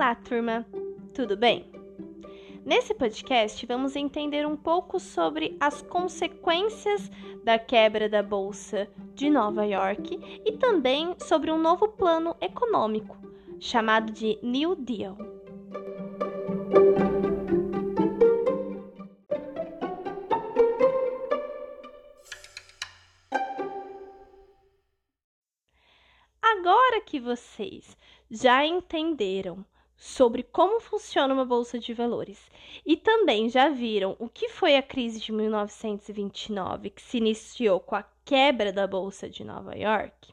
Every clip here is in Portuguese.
Olá, turma! Tudo bem? Nesse podcast, vamos entender um pouco sobre as consequências da quebra da Bolsa de Nova York e também sobre um novo plano econômico chamado de New Deal. Agora que vocês já entenderam sobre como funciona uma bolsa de valores e também já viram o que foi a crise de 1929, que se iniciou com a quebra da bolsa de Nova York,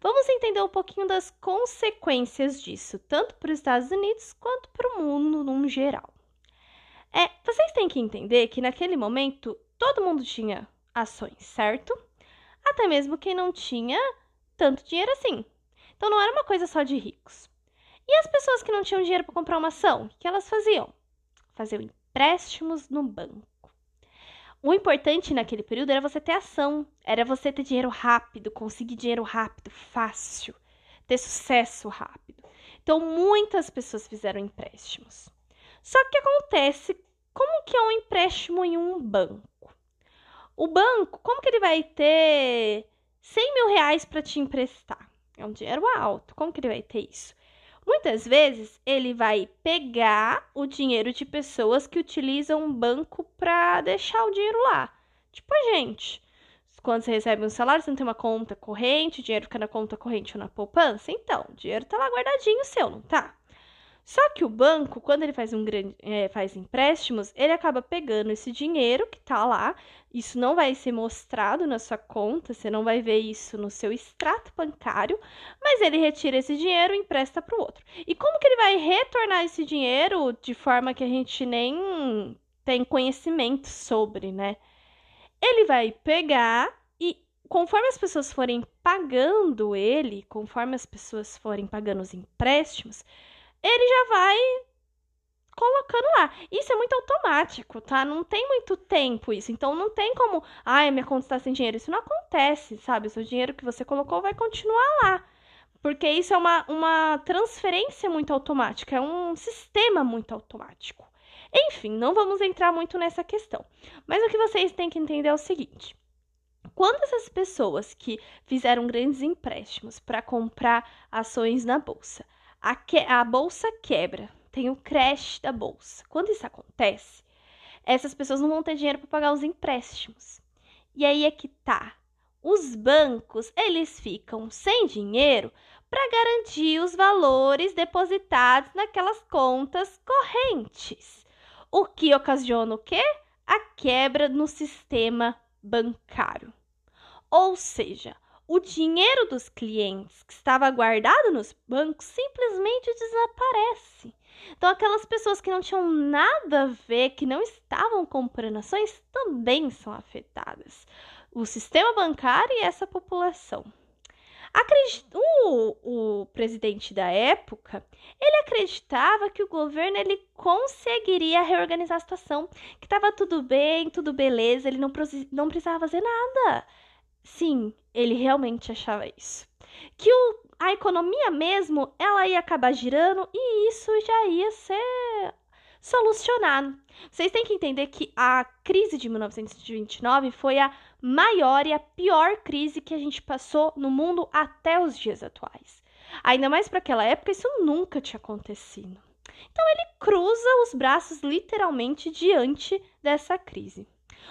vamos entender um pouquinho das consequências disso, tanto para os Estados Unidos quanto para o mundo no geral. É, vocês têm que entender que naquele momento todo mundo tinha ações, certo? Até mesmo quem não tinha tanto dinheiro assim. Então não era uma coisa só de ricos. E as pessoas que não tinham dinheiro para comprar uma ação, o que elas faziam? Faziam empréstimos no banco. O importante naquele período era você ter ação, era você ter dinheiro rápido, conseguir dinheiro rápido, fácil, ter sucesso rápido. Então muitas pessoas fizeram empréstimos. Só que acontece, como que é um empréstimo em um banco? O banco, como que ele vai ter 100 mil reais para te emprestar? É um dinheiro alto. Como que ele vai ter isso? Muitas vezes ele vai pegar o dinheiro de pessoas que utilizam um banco para deixar o dinheiro lá. Tipo a gente. Quando você recebe um salário, você não tem uma conta corrente, o dinheiro fica na conta corrente ou na poupança? Então, o dinheiro tá lá guardadinho seu, não tá? Só que o banco, quando ele faz um grande, é, faz empréstimos, ele acaba pegando esse dinheiro que tá lá. Isso não vai ser mostrado na sua conta, você não vai ver isso no seu extrato bancário, mas ele retira esse dinheiro e empresta para o outro. E como que ele vai retornar esse dinheiro de forma que a gente nem tem conhecimento sobre, né? Ele vai pegar e conforme as pessoas forem pagando ele, conforme as pessoas forem pagando os empréstimos, ele já vai colocando lá. Isso é muito automático, tá? Não tem muito tempo isso. Então não tem como, ai, minha conta está sem dinheiro. Isso não acontece, sabe? O seu dinheiro que você colocou vai continuar lá. Porque isso é uma, uma transferência muito automática, é um sistema muito automático. Enfim, não vamos entrar muito nessa questão. Mas o que vocês têm que entender é o seguinte: quando essas pessoas que fizeram grandes empréstimos para comprar ações na bolsa a, que, a bolsa quebra, tem o crash da bolsa. Quando isso acontece, essas pessoas não vão ter dinheiro para pagar os empréstimos. E aí é que tá. Os bancos, eles ficam sem dinheiro para garantir os valores depositados naquelas contas correntes. O que ocasiona o quê? A quebra no sistema bancário. Ou seja, o dinheiro dos clientes que estava guardado nos bancos simplesmente desaparece. Então, aquelas pessoas que não tinham nada a ver, que não estavam comprando ações, também são afetadas. O sistema bancário e essa população. Acredit... O, o presidente da época, ele acreditava que o governo ele conseguiria reorganizar a situação, que estava tudo bem, tudo beleza, ele não, não precisava fazer nada. Sim, ele realmente achava isso. Que o, a economia mesmo, ela ia acabar girando e isso já ia ser solucionado. Vocês têm que entender que a crise de 1929 foi a maior e a pior crise que a gente passou no mundo até os dias atuais. Ainda mais para aquela época, isso nunca tinha acontecido. Então ele cruza os braços literalmente diante dessa crise.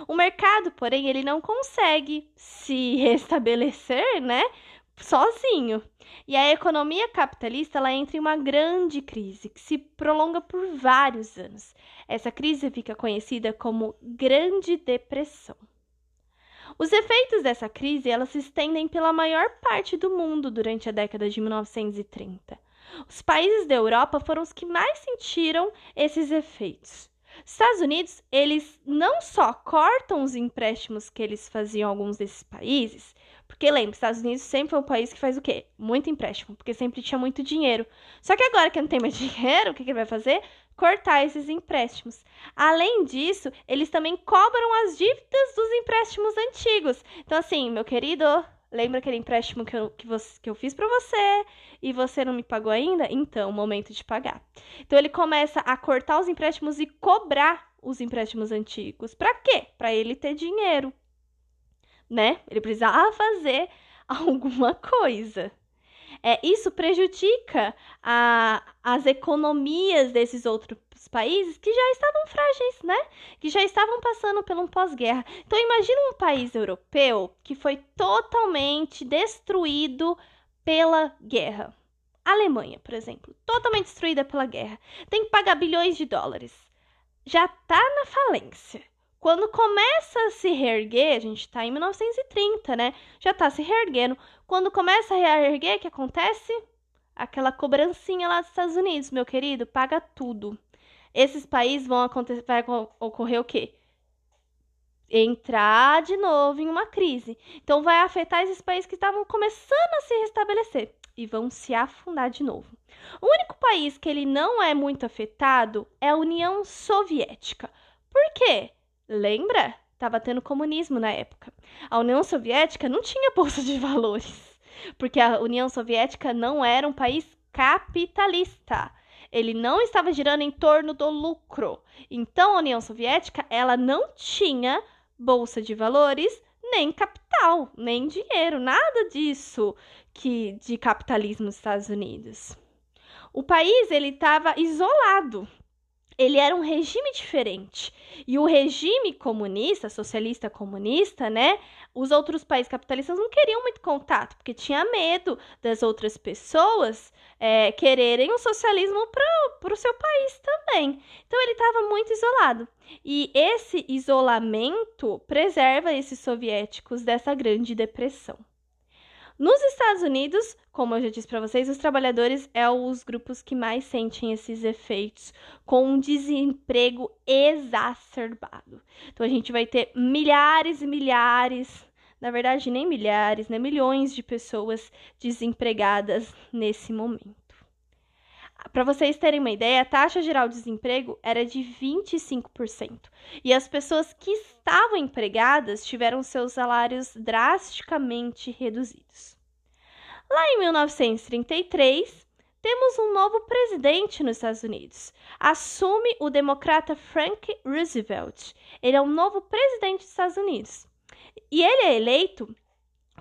O mercado, porém, ele não consegue se restabelecer, né? Sozinho. E a economia capitalista ela entra em uma grande crise que se prolonga por vários anos. Essa crise fica conhecida como Grande Depressão. Os efeitos dessa crise ela se estendem pela maior parte do mundo durante a década de 1930. Os países da Europa foram os que mais sentiram esses efeitos. Estados Unidos, eles não só cortam os empréstimos que eles faziam alguns desses países, porque lembra, Estados Unidos sempre foi um país que faz o quê? Muito empréstimo, porque sempre tinha muito dinheiro. Só que agora que não tem mais dinheiro, o que, que ele vai fazer? Cortar esses empréstimos. Além disso, eles também cobram as dívidas dos empréstimos antigos. Então, assim, meu querido, Lembra aquele empréstimo que eu, que, você, que eu fiz para você e você não me pagou ainda? Então, momento de pagar. Então, ele começa a cortar os empréstimos e cobrar os empréstimos antigos. Para quê? Para ele ter dinheiro, né? Ele precisava fazer alguma coisa. É, isso prejudica a, as economias desses outros países que já estavam frágeis, né? Que já estavam passando por um pós-guerra. Então imagina um país europeu que foi totalmente destruído pela guerra. Alemanha, por exemplo, totalmente destruída pela guerra, tem que pagar bilhões de dólares. Já tá na falência. Quando começa a se reerguer, a gente está em 1930, né? Já está se reerguendo. Quando começa a reerguer, o que acontece? Aquela cobrancinha lá dos Estados Unidos, meu querido, paga tudo. Esses países vão acontecer, vai ocorrer o quê? Entrar de novo em uma crise. Então vai afetar esses países que estavam começando a se restabelecer e vão se afundar de novo. O único país que ele não é muito afetado é a União Soviética. Por quê? Lembra? Estava tendo comunismo na época. A União Soviética não tinha bolsa de valores, porque a União Soviética não era um país capitalista. Ele não estava girando em torno do lucro. Então a União Soviética, ela não tinha bolsa de valores, nem capital, nem dinheiro, nada disso que de capitalismo nos Estados Unidos. O país ele estava isolado ele era um regime diferente. E o regime comunista, socialista comunista, né? Os outros países capitalistas não queriam muito contato, porque tinha medo das outras pessoas é, quererem o socialismo para o seu país também. Então ele estava muito isolado. E esse isolamento preserva esses soviéticos dessa grande depressão. Nos Estados Unidos, como eu já disse para vocês, os trabalhadores é os grupos que mais sentem esses efeitos, com um desemprego exacerbado. Então a gente vai ter milhares e milhares, na verdade nem milhares, né, milhões de pessoas desempregadas nesse momento. Para vocês terem uma ideia, a taxa geral de desemprego era de 25%. E as pessoas que estavam empregadas tiveram seus salários drasticamente reduzidos. Lá em 1933, temos um novo presidente nos Estados Unidos. Assume o democrata Frank Roosevelt. Ele é o novo presidente dos Estados Unidos. E ele é eleito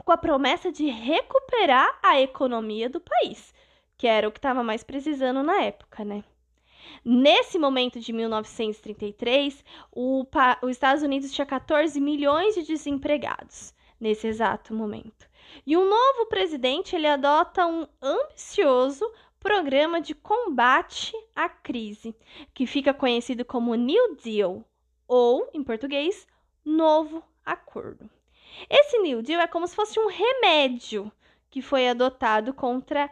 com a promessa de recuperar a economia do país que era o que estava mais precisando na época, né? Nesse momento de 1933, o, os Estados Unidos tinha 14 milhões de desempregados nesse exato momento. E um novo presidente ele adota um ambicioso programa de combate à crise, que fica conhecido como New Deal, ou, em português, Novo Acordo. Esse New Deal é como se fosse um remédio que foi adotado contra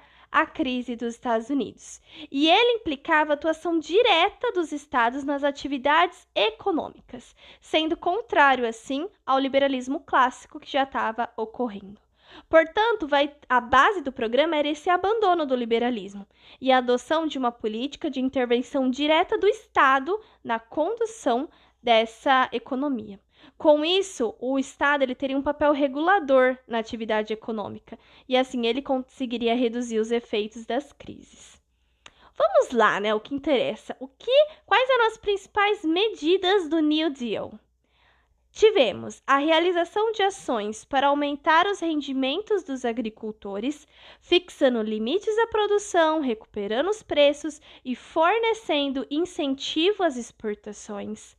crise dos Estados Unidos. E ele implicava a atuação direta dos estados nas atividades econômicas, sendo contrário, assim, ao liberalismo clássico que já estava ocorrendo. Portanto, vai, a base do programa era esse abandono do liberalismo e a adoção de uma política de intervenção direta do Estado na condução dessa economia. Com isso, o Estado ele teria um papel regulador na atividade econômica e assim ele conseguiria reduzir os efeitos das crises. Vamos lá, né? O que interessa. O que, quais eram as principais medidas do New Deal? Tivemos a realização de ações para aumentar os rendimentos dos agricultores, fixando limites à produção, recuperando os preços e fornecendo incentivo às exportações.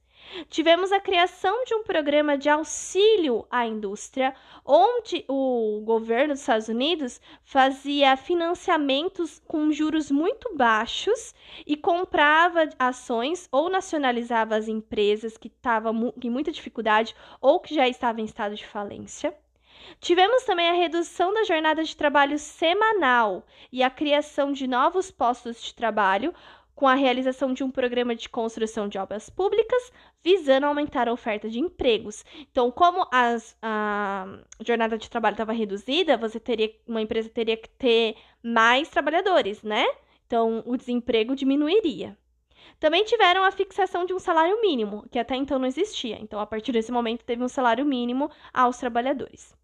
Tivemos a criação de um programa de auxílio à indústria, onde o governo dos Estados Unidos fazia financiamentos com juros muito baixos e comprava ações ou nacionalizava as empresas que estavam em muita dificuldade ou que já estavam em estado de falência. Tivemos também a redução da jornada de trabalho semanal e a criação de novos postos de trabalho, com a realização de um programa de construção de obras públicas, visando aumentar a oferta de empregos. Então, como as, a jornada de trabalho estava reduzida, você teria uma empresa teria que ter mais trabalhadores, né? Então, o desemprego diminuiria. Também tiveram a fixação de um salário mínimo, que até então não existia. Então, a partir desse momento, teve um salário mínimo aos trabalhadores.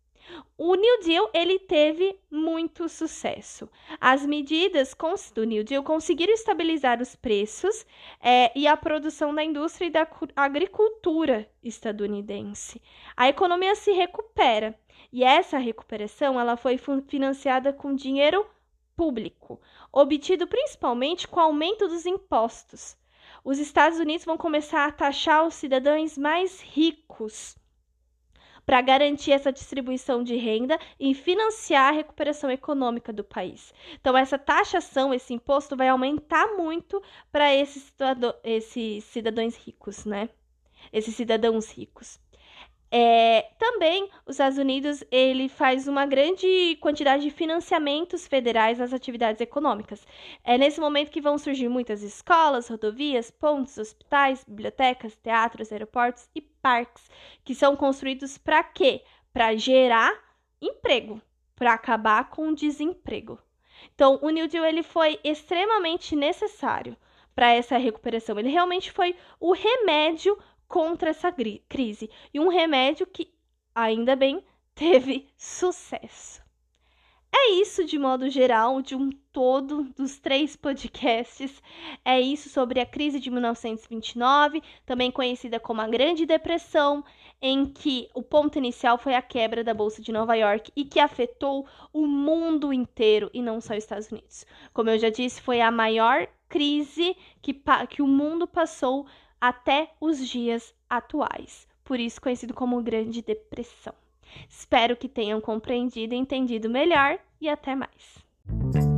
O New Deal ele teve muito sucesso. As medidas do New Deal conseguiram estabilizar os preços é, e a produção da indústria e da agricultura estadunidense. A economia se recupera e essa recuperação ela foi financiada com dinheiro público, obtido principalmente com o aumento dos impostos. Os Estados Unidos vão começar a taxar os cidadãos mais ricos para garantir essa distribuição de renda e financiar a recuperação econômica do país. Então, essa taxação, esse imposto vai aumentar muito para esses, esses cidadãos ricos, né? Esses cidadãos ricos. É, também os Estados Unidos ele faz uma grande quantidade de financiamentos federais nas atividades econômicas. É nesse momento que vão surgir muitas escolas, rodovias, pontes, hospitais, bibliotecas, teatros, aeroportos e parques, que são construídos para quê? Para gerar emprego, para acabar com o desemprego. Então, o New Deal ele foi extremamente necessário para essa recuperação. Ele realmente foi o remédio contra essa crise e um remédio que, ainda bem, teve sucesso. É isso de modo geral, de um todo dos três podcasts. É isso sobre a crise de 1929, também conhecida como a Grande Depressão, em que o ponto inicial foi a quebra da Bolsa de Nova York e que afetou o mundo inteiro e não só os Estados Unidos. Como eu já disse, foi a maior crise que, que o mundo passou até os dias atuais, por isso conhecido como Grande Depressão. Espero que tenham compreendido e entendido melhor e até mais.